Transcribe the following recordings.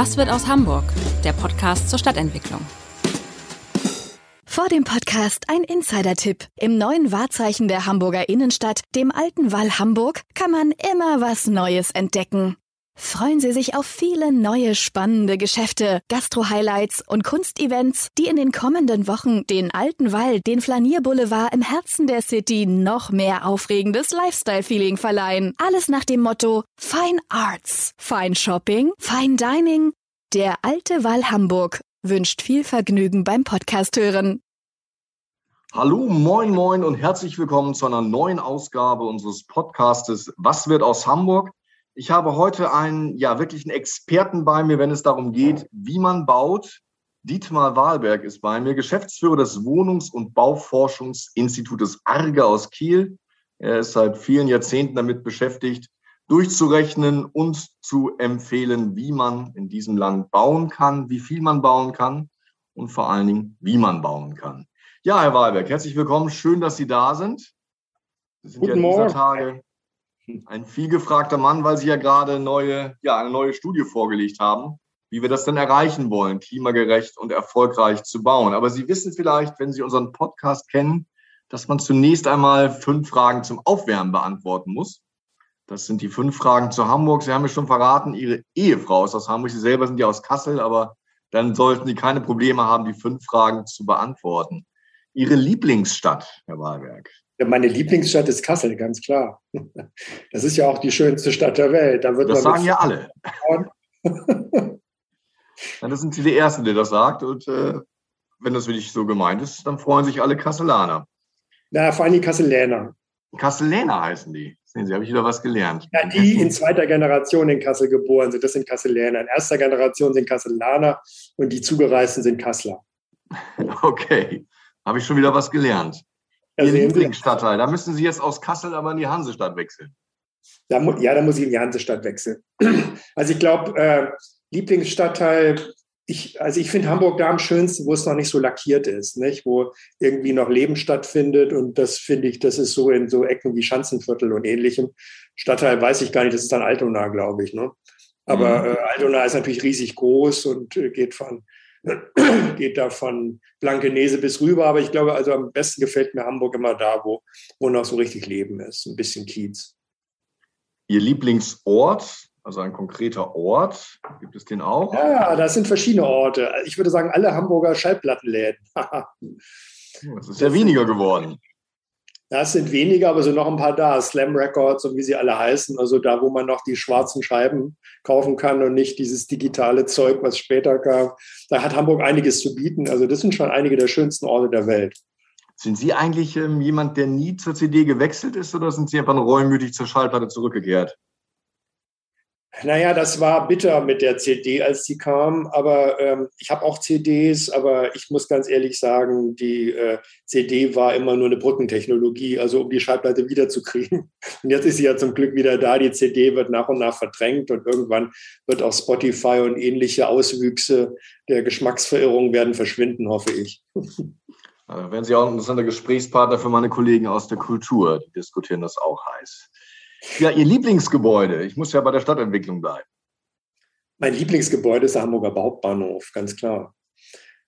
Was wird aus Hamburg? Der Podcast zur Stadtentwicklung. Vor dem Podcast ein Insider-Tipp. Im neuen Wahrzeichen der Hamburger Innenstadt, dem alten Wall Hamburg, kann man immer was Neues entdecken. Freuen Sie sich auf viele neue spannende Geschäfte, Gastro-Highlights und Kunstevents, die in den kommenden Wochen den alten Wall, den Flanierboulevard im Herzen der City noch mehr aufregendes Lifestyle-Feeling verleihen. Alles nach dem Motto Fine Arts, Fine Shopping, Fine Dining. Der alte Wall Hamburg wünscht viel Vergnügen beim Podcast hören. Hallo, moin, moin und herzlich willkommen zu einer neuen Ausgabe unseres Podcastes Was wird aus Hamburg? Ich habe heute einen, ja, wirklich einen Experten bei mir, wenn es darum geht, wie man baut. Dietmar Wahlberg ist bei mir, Geschäftsführer des Wohnungs- und Bauforschungsinstitutes Arge aus Kiel. Er ist seit vielen Jahrzehnten damit beschäftigt, durchzurechnen und zu empfehlen, wie man in diesem Land bauen kann, wie viel man bauen kann und vor allen Dingen, wie man bauen kann. Ja, Herr Wahlberg, herzlich willkommen. Schön, dass Sie da sind. Sie sind Guten ja dieser Morgen. Tage ein vielgefragter Mann, weil Sie ja gerade neue, ja, eine neue Studie vorgelegt haben, wie wir das denn erreichen wollen, klimagerecht und erfolgreich zu bauen. Aber Sie wissen vielleicht, wenn Sie unseren Podcast kennen, dass man zunächst einmal fünf Fragen zum Aufwärmen beantworten muss. Das sind die fünf Fragen zu Hamburg. Sie haben mir schon verraten, Ihre Ehefrau ist aus Hamburg. Sie selber sind ja aus Kassel, aber dann sollten Sie keine Probleme haben, die fünf Fragen zu beantworten. Ihre Lieblingsstadt, Herr Wahlberg? Meine Lieblingsstadt ist Kassel, ganz klar. Das ist ja auch die schönste Stadt der Welt. Da das sagen ja alle. dann sind Sie die Ersten, der das sagt. Und äh, wenn das wirklich so gemeint ist, dann freuen sich alle Kasselaner. Na, vor allem die Kasseläner. Kasseläner heißen die. Sehen Sie, habe ich wieder was gelernt. Ja, die in zweiter Generation in Kassel geboren sind, das sind Kasseläner. In erster Generation sind Kasselaner und die Zugereisten sind Kassler. Okay, habe ich schon wieder was gelernt. Ihr Lieblingsstadtteil. Da müssen Sie jetzt aus Kassel aber in die Hansestadt wechseln. Da, ja, da muss ich in die Hansestadt wechseln. Also ich glaube, äh, Lieblingsstadtteil, ich, also ich finde Hamburg da am schönsten, wo es noch nicht so lackiert ist, nicht? wo irgendwie noch Leben stattfindet. Und das finde ich, das ist so in so Ecken wie Schanzenviertel und ähnlichem. Stadtteil weiß ich gar nicht, das ist dann Altona, glaube ich. Ne? Aber mhm. äh, Altona ist natürlich riesig groß und äh, geht von geht da von Blankenese bis rüber. Aber ich glaube, also am besten gefällt mir Hamburg immer da, wo, wo noch so richtig Leben ist. Ein bisschen Kiez. Ihr Lieblingsort, also ein konkreter Ort, gibt es den auch? Ja, das sind verschiedene Orte. Ich würde sagen, alle Hamburger Schallplattenläden. das ist ja weniger geworden. Das sind weniger, aber so noch ein paar da. Slam Records und wie sie alle heißen. Also da, wo man noch die schwarzen Scheiben kaufen kann und nicht dieses digitale Zeug, was später kam. Da hat Hamburg einiges zu bieten. Also das sind schon einige der schönsten Orte der Welt. Sind Sie eigentlich ähm, jemand, der nie zur CD gewechselt ist oder sind Sie einfach reumütig zur Schallplatte zurückgekehrt? Naja, das war bitter mit der CD, als sie kam. Aber ähm, ich habe auch CDs, aber ich muss ganz ehrlich sagen, die äh, CD war immer nur eine Brückentechnologie, also um die Schallplatte wiederzukriegen. Und jetzt ist sie ja zum Glück wieder da. Die CD wird nach und nach verdrängt und irgendwann wird auch Spotify und ähnliche Auswüchse der Geschmacksverirrung werden verschwinden, hoffe ich. Also werden Sie auch ein interessanter Gesprächspartner für meine Kollegen aus der Kultur. Die diskutieren das auch heiß. Ja, Ihr Lieblingsgebäude. Ich muss ja bei der Stadtentwicklung bleiben. Mein Lieblingsgebäude ist der Hamburger Hauptbahnhof, ganz klar.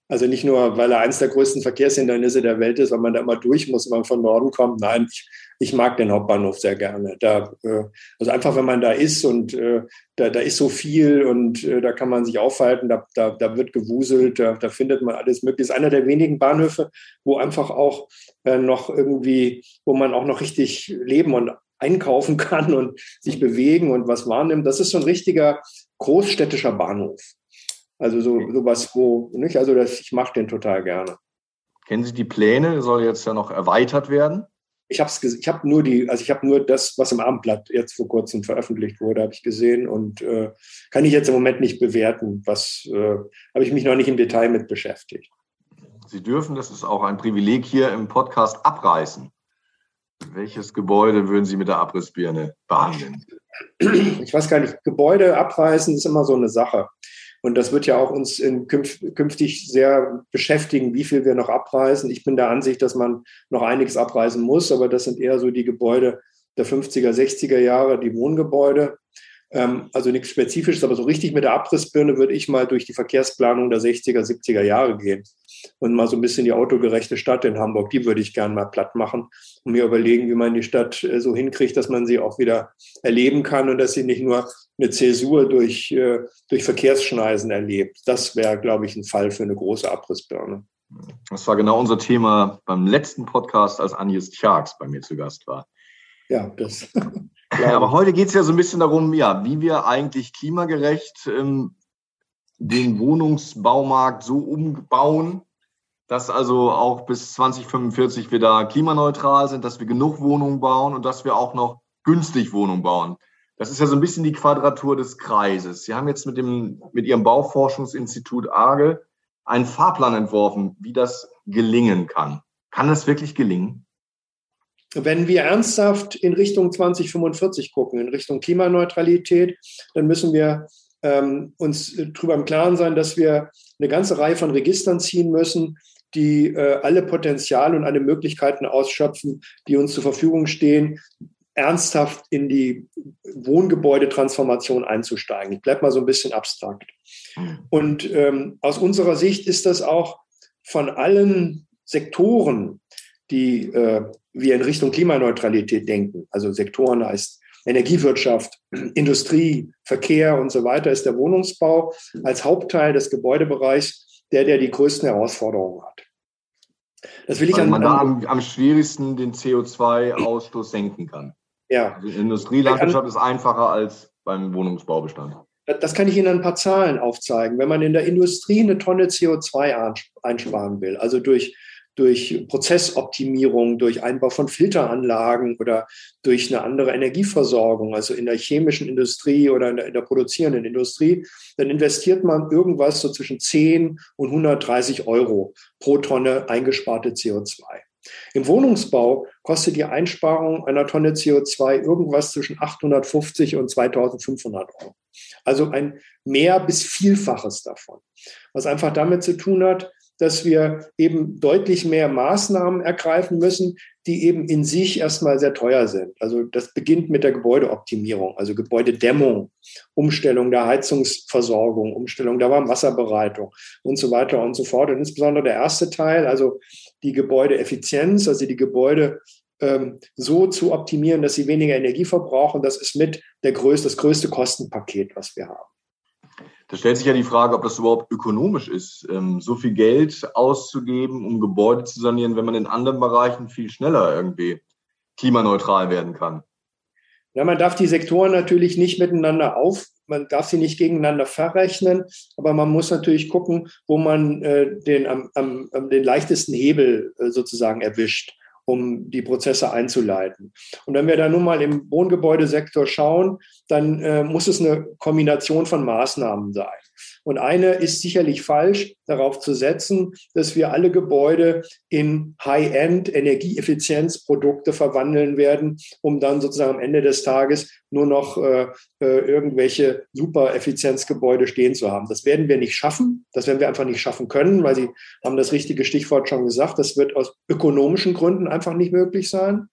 Also nicht nur, weil er eines der größten Verkehrshindernisse der Welt ist, weil man da immer durch muss, wenn man von Norden kommt. Nein, ich, ich mag den Hauptbahnhof sehr gerne. Da, äh, also einfach, wenn man da ist und äh, da, da ist so viel und äh, da kann man sich aufhalten, da, da, da wird gewuselt, da, da findet man alles mögliche. ist einer der wenigen Bahnhöfe, wo einfach auch noch irgendwie, wo man auch noch richtig leben und einkaufen kann und sich bewegen und was wahrnimmt. Das ist so ein richtiger großstädtischer Bahnhof. Also so sowas, wo, nicht? Also das, ich mache den total gerne. Kennen Sie die Pläne? Soll jetzt ja noch erweitert werden? Ich habe ich habe nur die, also ich habe nur das, was im Abendblatt jetzt vor kurzem veröffentlicht wurde, habe ich gesehen und äh, kann ich jetzt im Moment nicht bewerten. Was äh, habe ich mich noch nicht im Detail mit beschäftigt. Sie dürfen, das ist auch ein Privileg hier im Podcast, abreißen. Welches Gebäude würden Sie mit der Abrissbirne behandeln? Ich weiß gar nicht, Gebäude abreißen ist immer so eine Sache. Und das wird ja auch uns in künftig sehr beschäftigen, wie viel wir noch abreißen. Ich bin der Ansicht, dass man noch einiges abreißen muss, aber das sind eher so die Gebäude der 50er, 60er Jahre, die Wohngebäude. Ähm, also nichts Spezifisches, aber so richtig mit der Abrissbirne würde ich mal durch die Verkehrsplanung der 60er, 70er Jahre gehen und mal so ein bisschen die autogerechte Stadt in Hamburg, die würde ich gern mal platt machen und mir überlegen, wie man die Stadt äh, so hinkriegt, dass man sie auch wieder erleben kann und dass sie nicht nur eine Zäsur durch, äh, durch Verkehrsschneisen erlebt. Das wäre, glaube ich, ein Fall für eine große Abrissbirne. Das war genau unser Thema beim letzten Podcast, als Agnes Tjax bei mir zu Gast war. Ja, das. Aber heute geht es ja so ein bisschen darum, ja, wie wir eigentlich klimagerecht ähm, den Wohnungsbaumarkt so umbauen, dass also auch bis 2045 wir da klimaneutral sind, dass wir genug Wohnungen bauen und dass wir auch noch günstig Wohnungen bauen. Das ist ja so ein bisschen die Quadratur des Kreises. Sie haben jetzt mit, dem, mit Ihrem Bauforschungsinstitut ARGE einen Fahrplan entworfen, wie das gelingen kann. Kann das wirklich gelingen? Wenn wir ernsthaft in Richtung 2045 gucken, in Richtung Klimaneutralität, dann müssen wir ähm, uns darüber im Klaren sein, dass wir eine ganze Reihe von Registern ziehen müssen, die äh, alle Potenziale und alle Möglichkeiten ausschöpfen, die uns zur Verfügung stehen, ernsthaft in die Wohngebäudetransformation einzusteigen. Ich bleibe mal so ein bisschen abstrakt. Und ähm, aus unserer Sicht ist das auch von allen Sektoren, die äh, wir in Richtung Klimaneutralität denken, also Sektoren heißt Energiewirtschaft, Industrie, Verkehr und so weiter, ist der Wohnungsbau als Hauptteil des Gebäudebereichs der, der die größten Herausforderungen hat. Das will ich an, man da am, am schwierigsten den CO2-Ausstoß senken kann. Ja. Also Industrielandwirtschaft ist einfacher als beim Wohnungsbaubestand. Das kann ich Ihnen ein paar Zahlen aufzeigen. Wenn man in der Industrie eine Tonne CO2 einsparen will, also durch durch Prozessoptimierung, durch Einbau von Filteranlagen oder durch eine andere Energieversorgung, also in der chemischen Industrie oder in der, in der produzierenden Industrie, dann investiert man irgendwas so zwischen 10 und 130 Euro pro Tonne eingesparte CO2. Im Wohnungsbau kostet die Einsparung einer Tonne CO2 irgendwas zwischen 850 und 2500 Euro. Also ein mehr bis Vielfaches davon. Was einfach damit zu tun hat, dass wir eben deutlich mehr Maßnahmen ergreifen müssen, die eben in sich erstmal sehr teuer sind. Also das beginnt mit der Gebäudeoptimierung, also Gebäudedämmung, Umstellung der Heizungsversorgung, Umstellung der Warmwasserbereitung und so weiter und so fort. Und insbesondere der erste Teil, also die Gebäudeeffizienz, also die Gebäude ähm, so zu optimieren, dass sie weniger Energie verbrauchen, das ist mit der größte, das größte Kostenpaket, was wir haben. Da stellt sich ja die Frage, ob das überhaupt ökonomisch ist, ähm, so viel Geld auszugeben, um Gebäude zu sanieren, wenn man in anderen Bereichen viel schneller irgendwie klimaneutral werden kann. Ja, man darf die Sektoren natürlich nicht miteinander auf, man darf sie nicht gegeneinander verrechnen, aber man muss natürlich gucken, wo man äh, den, am, am, den leichtesten Hebel äh, sozusagen erwischt um die Prozesse einzuleiten. Und wenn wir da nun mal im Wohngebäudesektor schauen, dann äh, muss es eine Kombination von Maßnahmen sein. Und eine ist sicherlich falsch, darauf zu setzen, dass wir alle Gebäude in High-End Energieeffizienzprodukte verwandeln werden, um dann sozusagen am Ende des Tages nur noch äh, äh, irgendwelche Super-Effizienzgebäude stehen zu haben. Das werden wir nicht schaffen. Das werden wir einfach nicht schaffen können, weil Sie haben das richtige Stichwort schon gesagt. Das wird aus ökonomischen Gründen einfach nicht möglich sein.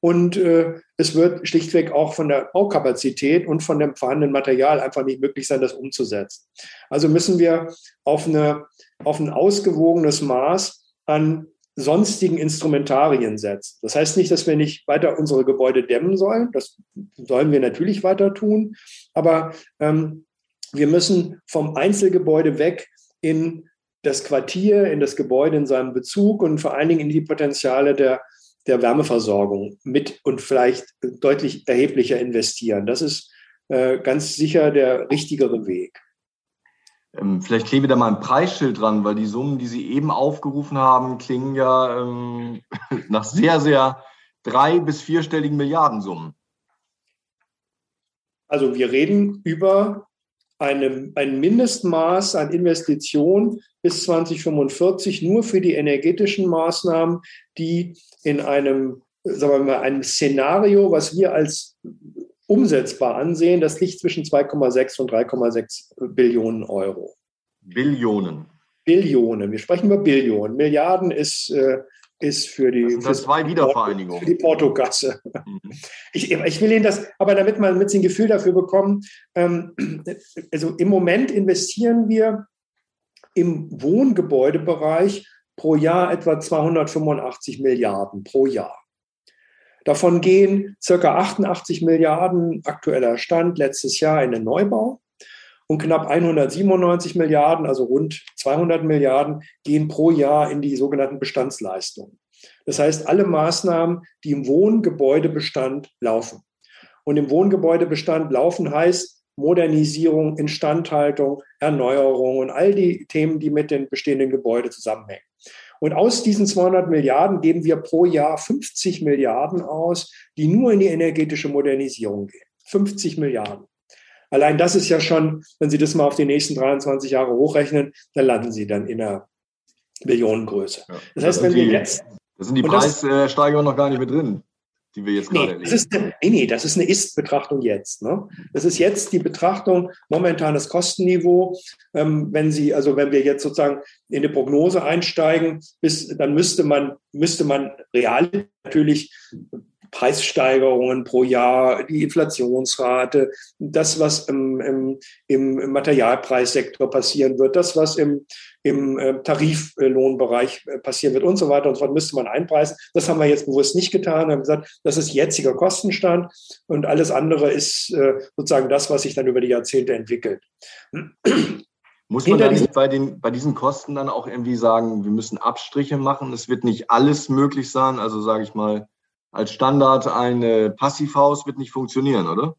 Und äh, es wird schlichtweg auch von der Baukapazität und von dem vorhandenen Material einfach nicht möglich sein, das umzusetzen. Also müssen wir auf, eine, auf ein ausgewogenes Maß an sonstigen Instrumentarien setzen. Das heißt nicht, dass wir nicht weiter unsere Gebäude dämmen sollen. Das sollen wir natürlich weiter tun. Aber ähm, wir müssen vom Einzelgebäude weg in das Quartier, in das Gebäude in seinem Bezug und vor allen Dingen in die Potenziale der der Wärmeversorgung mit und vielleicht deutlich erheblicher investieren. Das ist äh, ganz sicher der richtigere Weg. Ähm, vielleicht klebe da mal ein Preisschild dran, weil die Summen, die Sie eben aufgerufen haben, klingen ja ähm, nach sehr, sehr drei- bis vierstelligen Milliardensummen. Also wir reden über eine, ein Mindestmaß an Investitionen bis 2045 nur für die energetischen Maßnahmen, die in einem, sagen wir mal, einem Szenario, was wir als umsetzbar ansehen, das liegt zwischen 2,6 und 3,6 Billionen Euro. Billionen. Billionen. Wir sprechen über Billionen. Milliarden ist äh, ist für die, das das zwei Wiedervereinigungen. Für die Portogasse. Mhm. Ich, ich, will Ihnen das, aber damit man mit ein Gefühl dafür bekommen, ähm, also im Moment investieren wir im Wohngebäudebereich pro Jahr etwa 285 Milliarden pro Jahr. Davon gehen circa 88 Milliarden aktueller Stand letztes Jahr in den Neubau und knapp 197 Milliarden, also rund 200 Milliarden, gehen pro Jahr in die sogenannten Bestandsleistungen. Das heißt, alle Maßnahmen, die im Wohngebäudebestand laufen. Und im Wohngebäudebestand laufen heißt Modernisierung, Instandhaltung, Erneuerung und all die Themen, die mit den bestehenden Gebäuden zusammenhängen. Und aus diesen 200 Milliarden geben wir pro Jahr 50 Milliarden aus, die nur in die energetische Modernisierung gehen. 50 Milliarden. Allein das ist ja schon, wenn Sie das mal auf die nächsten 23 Jahre hochrechnen, dann landen Sie dann in der Millionengröße. Ja. Das heißt, wenn wir jetzt. Da sind die Preissteigerungen noch gar nicht mit drin, die wir jetzt nee, gerade erleben. Das ist eine, nee, nee, das ist eine Ist-Betrachtung jetzt. Ne? Das ist jetzt die Betrachtung momentanes Kostenniveau. Ähm, wenn Sie, also wenn wir jetzt sozusagen in eine Prognose einsteigen, bis, dann müsste man, müsste man real natürlich Preissteigerungen pro Jahr, die Inflationsrate, das, was im, im, im Materialpreissektor passieren wird, das, was im, im äh, Tariflohnbereich äh, passieren wird und so weiter und so fort, müsste man einpreisen. Das haben wir jetzt bewusst nicht getan. Wir haben gesagt, das ist jetziger Kostenstand und alles andere ist äh, sozusagen das, was sich dann über die Jahrzehnte entwickelt. Muss man dann nicht bei, den, bei diesen Kosten dann auch irgendwie sagen, wir müssen Abstriche machen? Es wird nicht alles möglich sein. Also sage ich mal, als Standard ein Passivhaus wird nicht funktionieren, oder?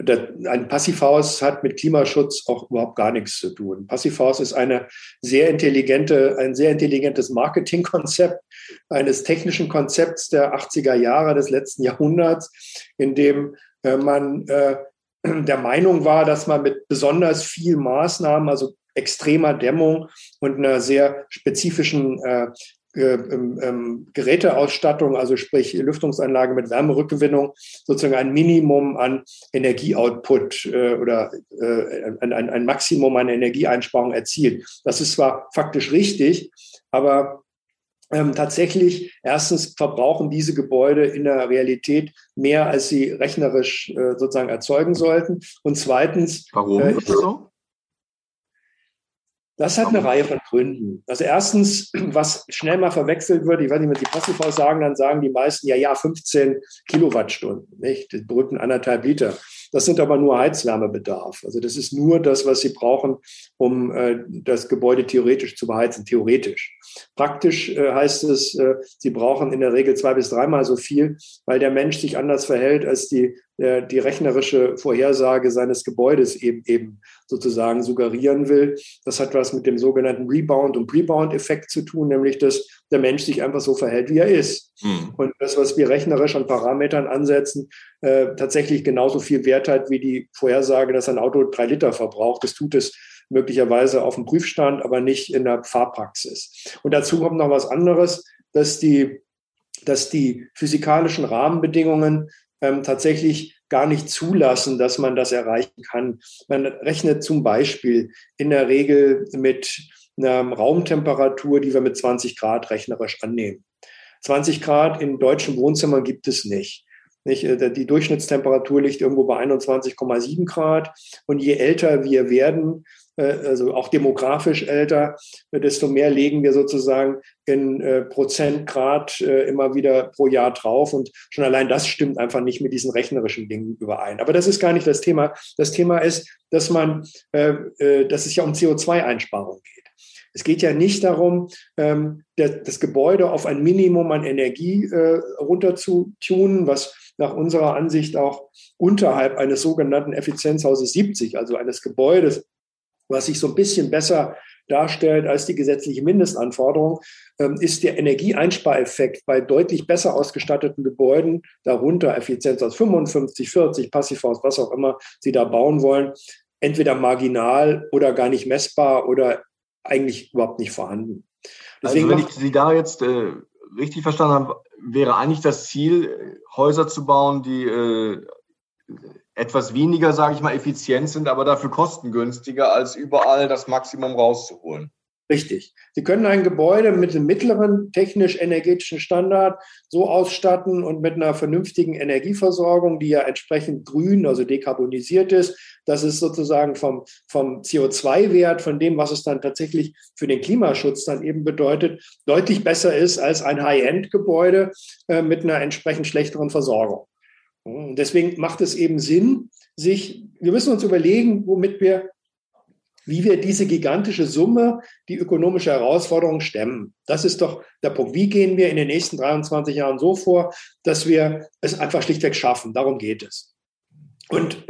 ein Passivhaus hat mit Klimaschutz auch überhaupt gar nichts zu tun. Passivhaus ist eine sehr intelligente, ein sehr intelligentes Marketingkonzept eines technischen Konzepts der 80er Jahre des letzten Jahrhunderts, in dem äh, man äh, der Meinung war, dass man mit besonders viel Maßnahmen, also extremer Dämmung und einer sehr spezifischen äh, Geräteausstattung, also sprich Lüftungsanlage mit Wärmerückgewinnung, sozusagen ein Minimum an Energieoutput äh, oder äh, ein, ein Maximum an Energieeinsparung erzielt. Das ist zwar faktisch richtig, aber ähm, tatsächlich, erstens verbrauchen diese Gebäude in der Realität mehr, als sie rechnerisch äh, sozusagen erzeugen sollten. Und zweitens. Warum ist das so? Das hat eine Reihe von Gründen. Also erstens, was schnell mal verwechselt wird, ich weiß nicht, wenn Sie Passivhaus sagen, dann sagen die meisten, ja, ja, 15 Kilowattstunden, nicht? Die berühmten anderthalb Liter. Das sind aber nur Heizwärmebedarf. Also das ist nur das, was Sie brauchen, um äh, das Gebäude theoretisch zu beheizen, theoretisch. Praktisch äh, heißt es, äh, Sie brauchen in der Regel zwei bis dreimal so viel, weil der Mensch sich anders verhält, als die die rechnerische Vorhersage seines Gebäudes eben, eben sozusagen suggerieren will. Das hat was mit dem sogenannten Rebound- und Rebound-Effekt zu tun, nämlich dass der Mensch sich einfach so verhält, wie er ist. Mhm. Und das, was wir rechnerisch an Parametern ansetzen, äh, tatsächlich genauso viel Wert hat wie die Vorhersage, dass ein Auto drei Liter verbraucht. Das tut es möglicherweise auf dem Prüfstand, aber nicht in der Fahrpraxis. Und dazu kommt noch was anderes, dass die dass die physikalischen Rahmenbedingungen ähm, tatsächlich gar nicht zulassen, dass man das erreichen kann. Man rechnet zum Beispiel in der Regel mit einer Raumtemperatur, die wir mit 20 Grad rechnerisch annehmen. 20 Grad in deutschen Wohnzimmern gibt es nicht. Nicht? Äh, die Durchschnittstemperatur liegt irgendwo bei 21,7 Grad. Und je älter wir werden, also auch demografisch älter, desto mehr legen wir sozusagen in äh, Prozentgrad äh, immer wieder pro Jahr drauf. Und schon allein das stimmt einfach nicht mit diesen rechnerischen Dingen überein. Aber das ist gar nicht das Thema. Das Thema ist, dass man, dass es ja um CO2-Einsparung geht. Es geht ja nicht darum, ähm, das Gebäude auf ein Minimum an Energie runter zu tunen, was nach unserer Ansicht auch unterhalb eines sogenannten Effizienzhauses 70, also eines Gebäudes, was sich so ein bisschen besser darstellt als die gesetzliche Mindestanforderung, ähm, ist der Energieeinspareffekt bei deutlich besser ausgestatteten Gebäuden, darunter Effizienz aus 55, 40, Passivhaus, was auch immer Sie da bauen wollen, entweder marginal oder gar nicht messbar oder eigentlich überhaupt nicht vorhanden. Also Deswegen also wenn ich Sie da jetzt äh, richtig verstanden habe, wäre eigentlich das Ziel, Häuser zu bauen, die äh, etwas weniger, sage ich mal, effizient sind, aber dafür kostengünstiger, als überall das Maximum rauszuholen. Richtig. Sie können ein Gebäude mit einem mittleren technisch-energetischen Standard so ausstatten und mit einer vernünftigen Energieversorgung, die ja entsprechend grün, also dekarbonisiert ist, dass es sozusagen vom, vom CO2-Wert, von dem, was es dann tatsächlich für den Klimaschutz dann eben bedeutet, deutlich besser ist als ein High-End-Gebäude äh, mit einer entsprechend schlechteren Versorgung. Und deswegen macht es eben Sinn, sich, wir müssen uns überlegen, womit wir wie wir diese gigantische Summe, die ökonomische Herausforderung stemmen. Das ist doch der Punkt. Wie gehen wir in den nächsten 23 Jahren so vor, dass wir es einfach schlichtweg schaffen? Darum geht es. Und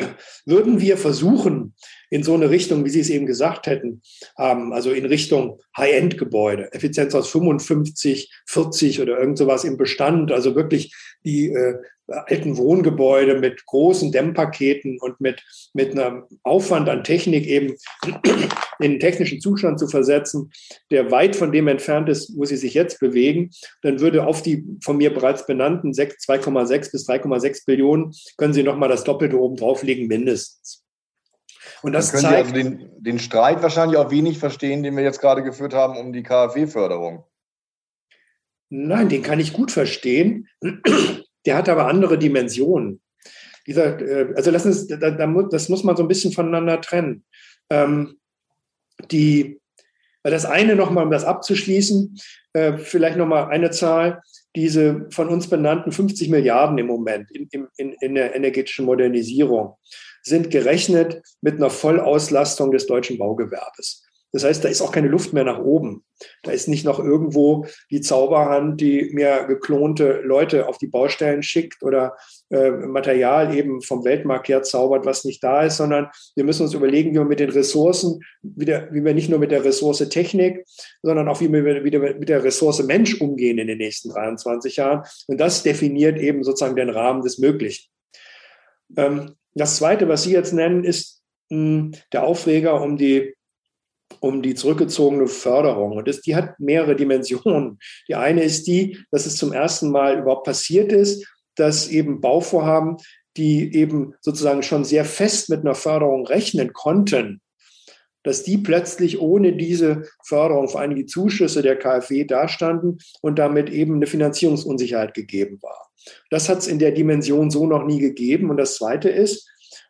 würden wir versuchen, in so eine Richtung, wie Sie es eben gesagt hätten, ähm, also in Richtung High-End-Gebäude, Effizienz aus 55, 40 oder irgend sowas im Bestand, also wirklich die äh, alten Wohngebäude mit großen Dämmpaketen und mit, mit einem Aufwand an Technik eben in den technischen Zustand zu versetzen, der weit von dem entfernt ist, wo sie sich jetzt bewegen, dann würde auf die von mir bereits benannten 2,6 bis 3,6 Billionen, können Sie nochmal das Doppelte oben drauflegen, mindestens. Und das können zeigt, Sie also den, den Streit wahrscheinlich auch wenig verstehen, den wir jetzt gerade geführt haben um die KfW-Förderung. Nein, den kann ich gut verstehen. Der hat aber andere Dimensionen. Dieser, äh, also lassen uns, das muss man so ein bisschen voneinander trennen. Ähm, die, das eine nochmal, um das abzuschließen, äh, vielleicht nochmal eine Zahl, diese von uns benannten 50 Milliarden im Moment in, in, in der energetischen Modernisierung sind gerechnet mit einer Vollauslastung des deutschen Baugewerbes. Das heißt, da ist auch keine Luft mehr nach oben. Da ist nicht noch irgendwo die Zauberhand, die mir geklonte Leute auf die Baustellen schickt oder äh, Material eben vom Weltmarkt her zaubert, was nicht da ist, sondern wir müssen uns überlegen, wie wir mit den Ressourcen, wieder, wie wir nicht nur mit der Ressource Technik, sondern auch wie wir wieder mit der Ressource Mensch umgehen in den nächsten 23 Jahren. Und das definiert eben sozusagen den Rahmen des Möglichen. Ähm, das Zweite, was Sie jetzt nennen, ist mh, der Aufreger um die um die zurückgezogene Förderung. Und das, die hat mehrere Dimensionen. Die eine ist die, dass es zum ersten Mal überhaupt passiert ist, dass eben Bauvorhaben, die eben sozusagen schon sehr fest mit einer Förderung rechnen konnten, dass die plötzlich ohne diese Förderung, vor allem die Zuschüsse der KfW dastanden und damit eben eine Finanzierungsunsicherheit gegeben war. Das hat es in der Dimension so noch nie gegeben. Und das Zweite ist,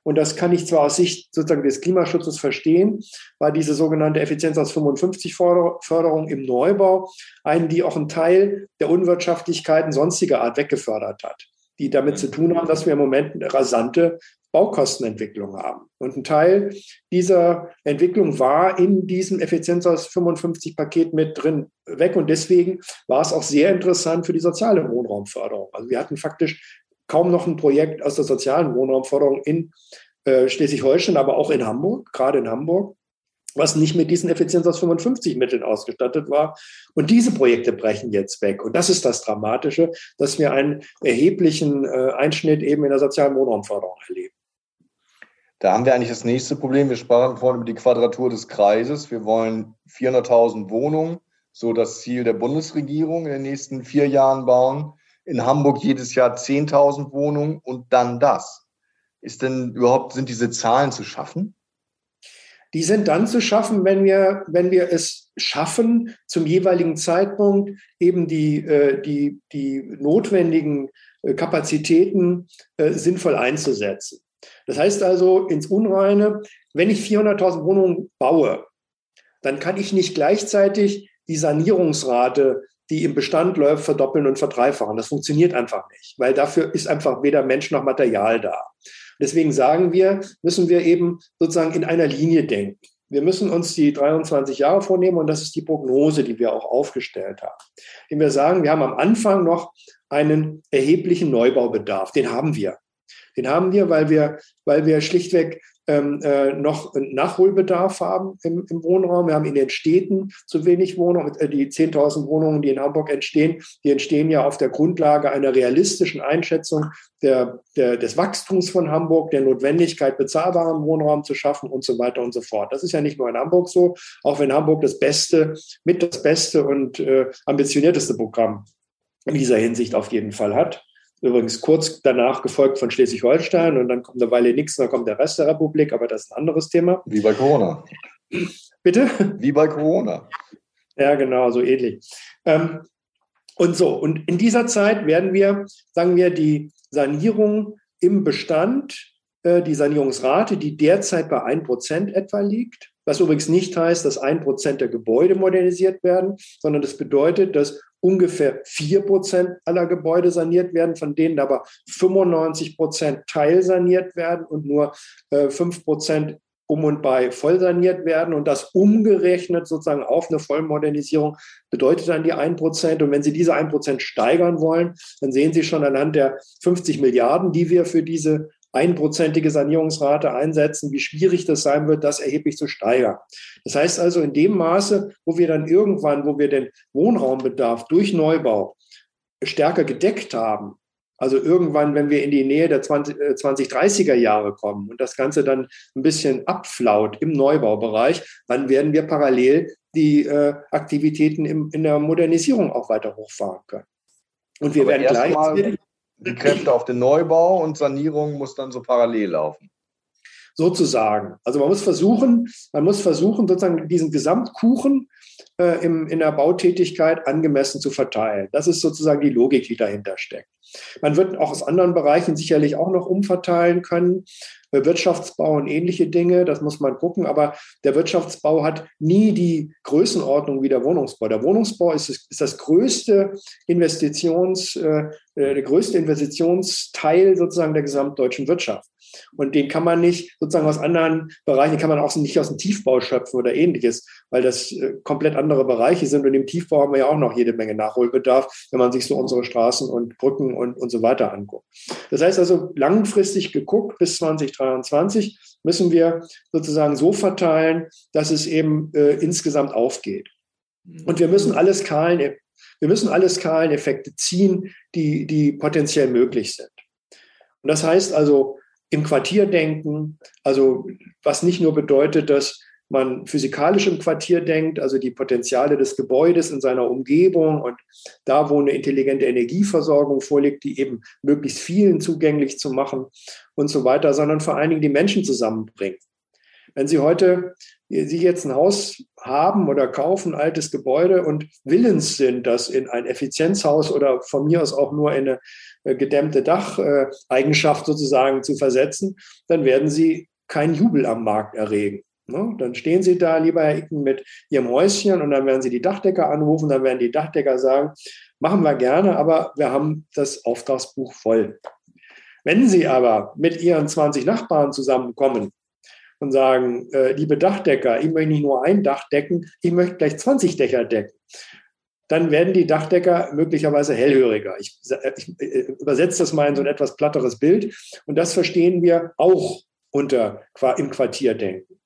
und das kann ich zwar aus Sicht sozusagen des Klimaschutzes verstehen, war diese sogenannte Effizienz aus 55 Förderung im Neubau eine, die auch einen Teil der Unwirtschaftlichkeiten sonstiger Art weggefördert hat, die damit zu tun haben, dass wir im Moment eine rasante Baukostenentwicklung haben. Und ein Teil dieser Entwicklung war in diesem Effizienz aus 55 Paket mit drin weg. Und deswegen war es auch sehr interessant für die soziale Wohnraumförderung. Also wir hatten faktisch kaum noch ein Projekt aus der sozialen Wohnraumförderung in äh, Schleswig-Holstein, aber auch in Hamburg, gerade in Hamburg, was nicht mit diesen Effizienz aus 55 Mitteln ausgestattet war. Und diese Projekte brechen jetzt weg. Und das ist das Dramatische, dass wir einen erheblichen äh, Einschnitt eben in der sozialen Wohnraumförderung erleben. Da haben wir eigentlich das nächste Problem. Wir sprachen vorhin über die Quadratur des Kreises. Wir wollen 400.000 Wohnungen, so das Ziel der Bundesregierung in den nächsten vier Jahren bauen in Hamburg jedes Jahr 10.000 Wohnungen und dann das. Ist denn überhaupt, sind diese Zahlen zu schaffen? Die sind dann zu schaffen, wenn wir, wenn wir es schaffen, zum jeweiligen Zeitpunkt eben die, äh, die, die notwendigen äh, Kapazitäten äh, sinnvoll einzusetzen. Das heißt also ins Unreine, wenn ich 400.000 Wohnungen baue, dann kann ich nicht gleichzeitig die Sanierungsrate die im Bestand läuft, verdoppeln und verdreifachen. Das funktioniert einfach nicht, weil dafür ist einfach weder Mensch noch Material da. Deswegen sagen wir, müssen wir eben sozusagen in einer Linie denken. Wir müssen uns die 23 Jahre vornehmen und das ist die Prognose, die wir auch aufgestellt haben. Indem wir sagen, wir haben am Anfang noch einen erheblichen Neubaubedarf. Den haben wir. Den haben wir, weil wir, weil wir schlichtweg ähm, äh, noch Nachholbedarf haben im, im, Wohnraum. Wir haben in den Städten zu wenig Wohnungen. Äh, die 10.000 Wohnungen, die in Hamburg entstehen, die entstehen ja auf der Grundlage einer realistischen Einschätzung der, der, des Wachstums von Hamburg, der Notwendigkeit, bezahlbaren Wohnraum zu schaffen und so weiter und so fort. Das ist ja nicht nur in Hamburg so, auch wenn Hamburg das beste, mit das beste und äh, ambitionierteste Programm in dieser Hinsicht auf jeden Fall hat. Übrigens kurz danach gefolgt von Schleswig-Holstein und dann kommt eine Weile nichts, dann kommt der Rest der Republik, aber das ist ein anderes Thema. Wie bei Corona. Bitte? Wie bei Corona. Ja, genau, so ähnlich. Ähm, und so, und in dieser Zeit werden wir, sagen wir, die Sanierung im Bestand, äh, die Sanierungsrate, die derzeit bei 1% etwa liegt, was übrigens nicht heißt, dass 1% der Gebäude modernisiert werden, sondern das bedeutet, dass ungefähr 4% aller Gebäude saniert werden, von denen aber 95% teilsaniert werden und nur äh, 5% um und bei voll saniert werden und das umgerechnet sozusagen auf eine Vollmodernisierung bedeutet dann die 1%. Und wenn Sie diese 1% steigern wollen, dann sehen Sie schon anhand der 50 Milliarden, die wir für diese einprozentige Sanierungsrate einsetzen, wie schwierig das sein wird, das erheblich zu steigern. Das heißt also, in dem Maße, wo wir dann irgendwann, wo wir den Wohnraumbedarf durch Neubau stärker gedeckt haben, also irgendwann, wenn wir in die Nähe der 20, 2030er äh, Jahre kommen und das Ganze dann ein bisschen abflaut im Neubaubereich, dann werden wir parallel die äh, Aktivitäten im, in der Modernisierung auch weiter hochfahren können. Und wir Aber werden gleich die Kräfte auf den Neubau und Sanierung muss dann so parallel laufen. Sozusagen. Also man muss versuchen, man muss versuchen, sozusagen diesen Gesamtkuchen äh, im, in der Bautätigkeit angemessen zu verteilen. Das ist sozusagen die Logik, die dahinter steckt. Man wird auch aus anderen Bereichen sicherlich auch noch umverteilen können. Äh, Wirtschaftsbau und ähnliche Dinge, das muss man gucken. Aber der Wirtschaftsbau hat nie die Größenordnung wie der Wohnungsbau. Der Wohnungsbau ist, ist das größte Investitions, äh, äh, der größte Investitionsteil sozusagen der gesamtdeutschen Wirtschaft. Und den kann man nicht sozusagen aus anderen Bereichen, kann man auch nicht aus dem Tiefbau schöpfen oder ähnliches, weil das äh, komplett andere Bereiche sind. Und im Tiefbau haben wir ja auch noch jede Menge Nachholbedarf, wenn man sich so unsere Straßen und Brücken und, und so weiter anguckt. Das heißt also, langfristig geguckt bis 2023 müssen wir sozusagen so verteilen, dass es eben äh, insgesamt aufgeht. Und wir müssen alle skalen, wir müssen alle Skaleneffekte ziehen, die, die potenziell möglich sind. Und das heißt also, im Quartier denken, also was nicht nur bedeutet, dass man physikalisch im Quartier denkt, also die Potenziale des Gebäudes in seiner Umgebung und da, wo eine intelligente Energieversorgung vorliegt, die eben möglichst vielen zugänglich zu machen und so weiter, sondern vor allen Dingen die Menschen zusammenbringt. Wenn Sie heute, Sie jetzt ein Haus haben oder kaufen, altes Gebäude und willens sind, das in ein Effizienzhaus oder von mir aus auch nur in eine äh, gedämmte Dacheigenschaft sozusagen zu versetzen, dann werden Sie keinen Jubel am Markt erregen. Ne? Dann stehen Sie da, lieber Herr Icken, mit Ihrem Häuschen und dann werden Sie die Dachdecker anrufen, dann werden die Dachdecker sagen, machen wir gerne, aber wir haben das Auftragsbuch voll. Wenn Sie aber mit Ihren 20 Nachbarn zusammenkommen und sagen, äh, liebe Dachdecker, ich möchte nicht nur ein Dach decken, ich möchte gleich 20 Dächer decken, dann werden die Dachdecker möglicherweise hellhöriger. Ich, ich äh, übersetze das mal in so ein etwas platteres Bild. Und das verstehen wir auch unter im Quartierdenken.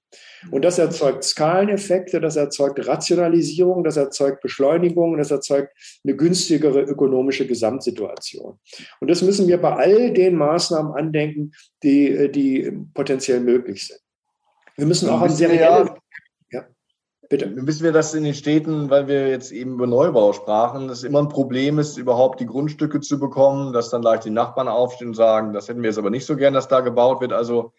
Und das erzeugt Skaleneffekte, das erzeugt Rationalisierung, das erzeugt Beschleunigung, das erzeugt eine günstigere ökonomische Gesamtsituation. Und das müssen wir bei all den Maßnahmen andenken, die, äh, die potenziell möglich sind. Wir müssen auch an serielle Bitte. Wissen wir, dass in den Städten, weil wir jetzt eben über Neubau sprachen, dass immer ein Problem ist, überhaupt die Grundstücke zu bekommen, dass dann leicht die Nachbarn aufstehen und sagen, das hätten wir jetzt aber nicht so gern, dass da gebaut wird. Also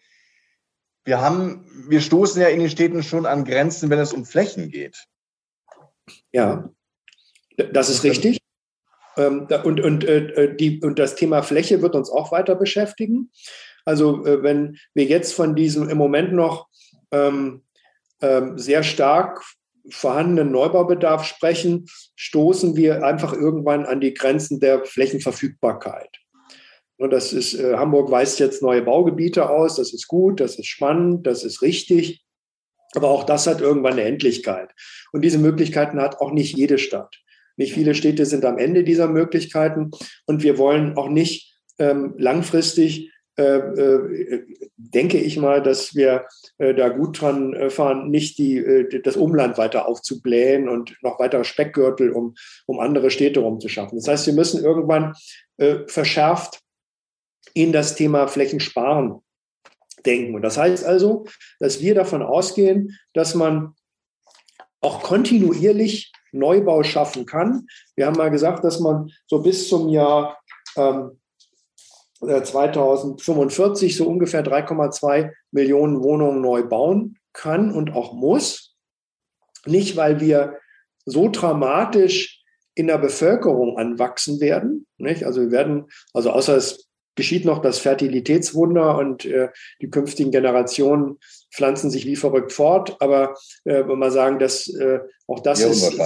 wir haben, wir stoßen ja in den Städten schon an Grenzen, wenn es um Flächen geht. Ja, das ist richtig. Ähm, und, und, äh, die, und das Thema Fläche wird uns auch weiter beschäftigen. Also äh, wenn wir jetzt von diesem im Moment noch ähm, sehr stark vorhandenen Neubaubedarf sprechen, stoßen wir einfach irgendwann an die Grenzen der Flächenverfügbarkeit. Und das ist, äh, Hamburg weist jetzt neue Baugebiete aus, das ist gut, das ist spannend, das ist richtig. Aber auch das hat irgendwann eine Endlichkeit. Und diese Möglichkeiten hat auch nicht jede Stadt. Nicht viele Städte sind am Ende dieser Möglichkeiten. Und wir wollen auch nicht ähm, langfristig denke ich mal, dass wir äh, da gut dran äh, fahren, nicht die, äh, das Umland weiter aufzublähen und noch weitere Speckgürtel, um, um andere Städte rumzuschaffen. Das heißt, wir müssen irgendwann äh, verschärft in das Thema Flächensparen denken. Und das heißt also, dass wir davon ausgehen, dass man auch kontinuierlich Neubau schaffen kann. Wir haben mal gesagt, dass man so bis zum Jahr ähm, 2045 äh, so ungefähr 3,2 Millionen Wohnungen neu bauen kann und auch muss. Nicht, weil wir so dramatisch in der Bevölkerung anwachsen werden. Nicht? Also wir werden, also außer es geschieht noch das Fertilitätswunder und äh, die künftigen Generationen pflanzen sich wie verrückt fort. Aber äh, wenn man sagen, dass äh, auch das ja, ist